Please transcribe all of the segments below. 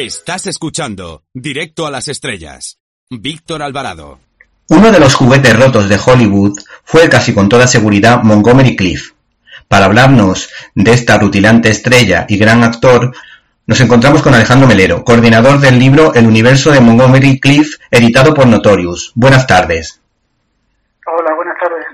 Estás escuchando Directo a las Estrellas. Víctor Alvarado. Uno de los juguetes rotos de Hollywood fue casi con toda seguridad Montgomery Cliff. Para hablarnos de esta rutilante estrella y gran actor, nos encontramos con Alejandro Melero, coordinador del libro El universo de Montgomery Cliff, editado por Notorious. Buenas tardes. Hola, buenas tardes.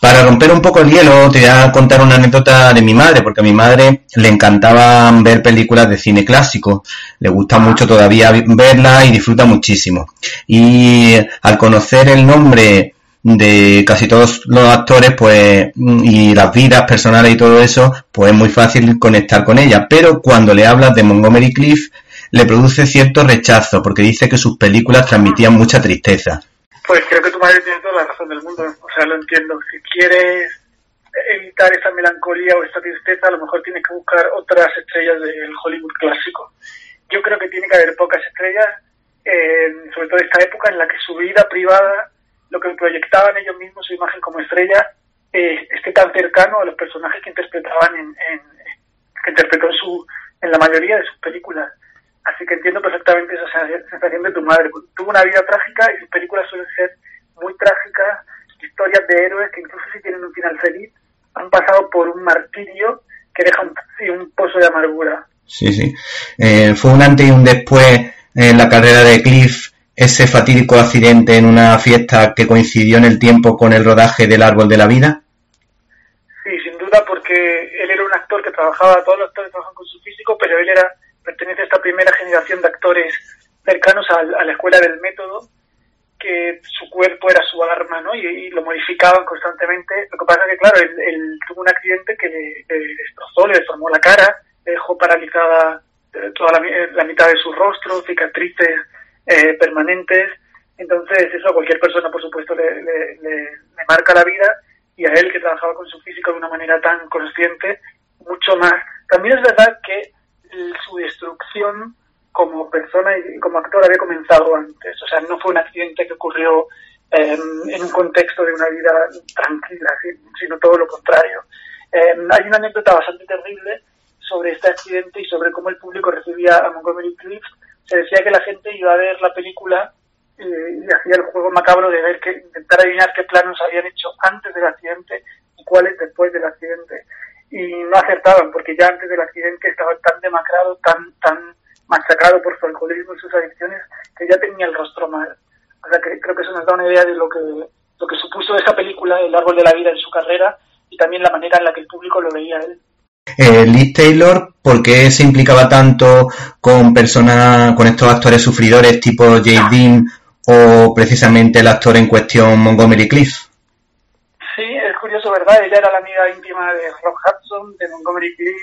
Para romper un poco el hielo, te voy a contar una anécdota de mi madre, porque a mi madre le encantaba ver películas de cine clásico. Le gusta mucho todavía verla y disfruta muchísimo. Y al conocer el nombre de casi todos los actores, pues, y las vidas personales y todo eso, pues es muy fácil conectar con ella. Pero cuando le hablas de Montgomery Cliff, le produce cierto rechazo, porque dice que sus películas transmitían mucha tristeza. Pues creo que tu madre tiene toda la razón del mundo. O sea, lo entiendo. Si quieres evitar esa melancolía o esta tristeza, a lo mejor tienes que buscar otras estrellas del Hollywood clásico. Yo creo que tiene que haber pocas estrellas, sobre todo esta época en la que su vida privada, lo que proyectaban ellos mismos, su imagen como estrella, eh, esté tan cercano a los personajes que interpretaban en, que interpretó en, su, en la mayoría de sus películas. Así que entiendo perfectamente esa sensación de tu madre. Tuvo una vida trágica y sus películas suelen ser muy trágicas, historias de héroes que incluso si tienen un final feliz, han pasado por un martirio que deja un, pozo de amargura. Sí, sí. Eh, fue un antes y un después en la carrera de Cliff ese fatídico accidente en una fiesta que coincidió en el tiempo con el rodaje del Árbol de la Vida. Sí, sin duda, porque él era un actor que trabajaba, todos los actores trabajan con su físico, pero él era pertenece a esta primera generación de actores cercanos a, la escuela del método, que su cuerpo era su arma, ¿no? Y, lo modificaban constantemente. Lo que pasa es que, claro, él, tuvo un accidente que le, destrozó, le deformó la cara, le dejó paralizada eh, toda la, mitad de su rostro, cicatrices eh, permanentes. Entonces, eso a cualquier persona, por supuesto, le, marca la vida y a él, que trabajaba con su físico de una manera tan consciente, mucho más. También es verdad que su destrucción como persona y como actor había comenzado antes. O sea, no fue un accidente que ocurrió em, en un contexto de una vida tranquila, sino todo lo contrario. Em, hay una anécdota bastante terrible sobre este accidente y sobre cómo el público recibía a Montgomery Cliff. Se decía que la gente iba a ver la película eh, y hacía el juego macabro de ver que intentar adivinar qué planos habían hecho antes del accidente y cuáles después del accidente y no acertaban porque ya antes del accidente estaba tan demacrado, tan, tan machacado por su alcoholismo y sus adicciones que ya tenía el rostro mal. O sea que creo que eso nos da una idea de lo que, lo que supuso esa película, El árbol de la vida en su carrera y también la manera en la que el público lo veía él. Eh, Liz Taylor, ¿por qué se implicaba tanto con personas, con estos actores sufridores tipo Jay Dean o precisamente el actor en cuestión Montgomery Cliff? ¿verdad? Ella era la amiga íntima de Rock Hudson, de Montgomery Cliff,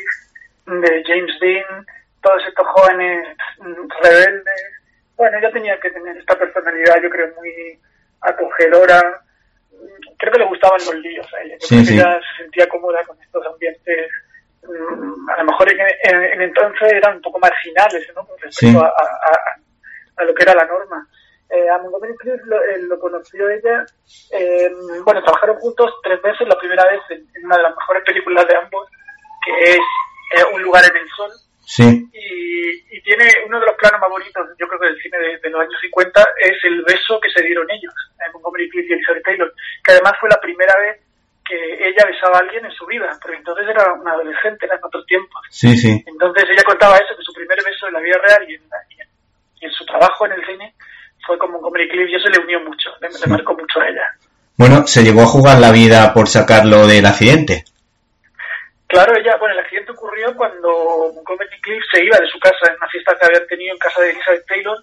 de James Dean, todos estos jóvenes rebeldes. Bueno, ella tenía que tener esta personalidad, yo creo, muy acogedora. Creo que le gustaban los líos a ella. creo que ella se sentía cómoda con estos ambientes. A lo mejor en, entonces eran un poco marginales, ¿no? Con respecto a lo que era la norma eh, a Montgomery Cliff eh, lo, conoció ella, eh, bueno, trabajaron juntos tres veces, la primera vez en, una de las mejores películas de ambos, que es Un lugar en el sol. Sí. Y, tiene uno de los planos más bonitos, yo creo que del cine de, los años 50, es el beso que se dieron ellos, Montgomery Cliff y Elizabeth Taylor, que además fue la primera vez que ella besaba a alguien en su vida, porque entonces era una adolescente, era en otros tiempos. Sí, sí. Entonces ella contaba eso, que su primer beso en la vida real y en su trabajo en el cine fue como un Comedy Clip y eso le unió mucho, le, marcó mucho a ella. Bueno, se llegó a jugar la vida por sacarlo del accidente. Claro, ella, bueno, el accidente ocurrió cuando Comedy Cliff se iba de su casa en una fiesta que habían tenido en casa de Elizabeth Taylor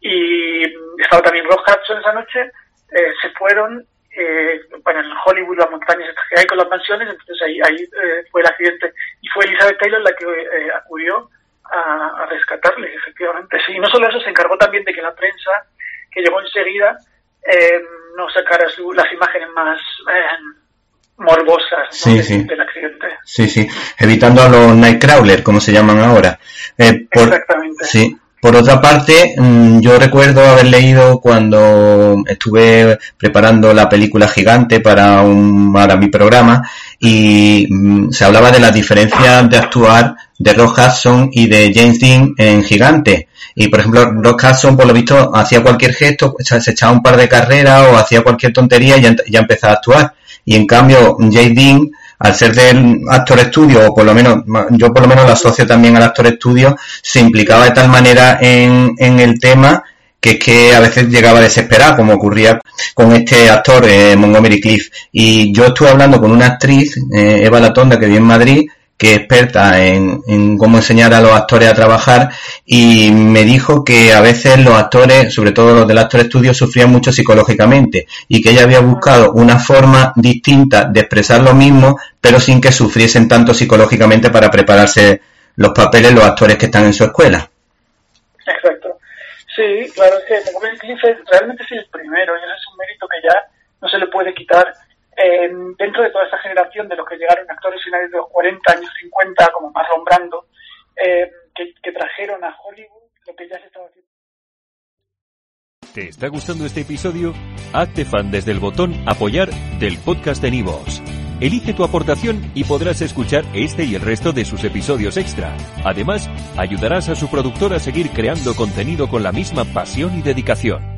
y estaba también Ross Hudson esa noche, eh, se fueron, eh, bueno, en Hollywood con las mansiones, entonces ahí, ahí eh, fue el accidente y fue Elizabeth Taylor la que eh, acudió a, rescatarle, efectivamente. Sí, no solo eso, se encargó también de que la prensa, que llegó enseguida, eh, no sacara las imágenes más eh, morbosas del accidente. Sí, sí, evitando a los Nightcrawler, como se llaman ahora. Eh, Exactamente. Sí, Por otra parte, mm, yo recuerdo haber leído cuando estuve preparando la película Gigante para, un, para mi programa y mm, se hablaba de las diferencias de actuar de Rock Hudson y de James Dean en Gigante. Y por ejemplo, Rock Hudson, por lo visto, hacía cualquier gesto, se echaba un par de carreras o hacía cualquier tontería y ya, ya empezaba a actuar. Y en cambio, James Dean al ser del actor estudio, o por lo menos, yo por lo menos lo asocio también al actor estudio, se implicaba de tal manera en, en el tema que es que a veces llegaba a desesperar, como ocurría con este actor eh, Montgomery Cliff. Y yo estuve hablando con una actriz, eh, Eva Latonda, que vive en Madrid, que experta en, cómo enseñar a los actores a trabajar y me dijo que a veces los actores, sobre todo los del actor estudio, sufrían mucho psicológicamente y que ella había buscado una forma distinta de expresar lo mismo, pero sin que sufriesen tanto psicológicamente para prepararse los papeles los actores que están en su escuela. Exacto. Sí, claro, es que Cliff realmente es el primero y ese es un mérito que ya no se le puede quitar dentro de toda esta generación de los que llegaron actores finales de los 40 años 50, como Marlon Brando, eh, que, trajeron a Hollywood lo que ya se estaba haciendo. ¿Te está gustando este episodio? Hazte fan desde el botón Apoyar del podcast de Nivos. Elige tu aportación y podrás escuchar este y el resto de sus episodios extra. Además, ayudarás a su productor a seguir creando contenido con la misma pasión y dedicación.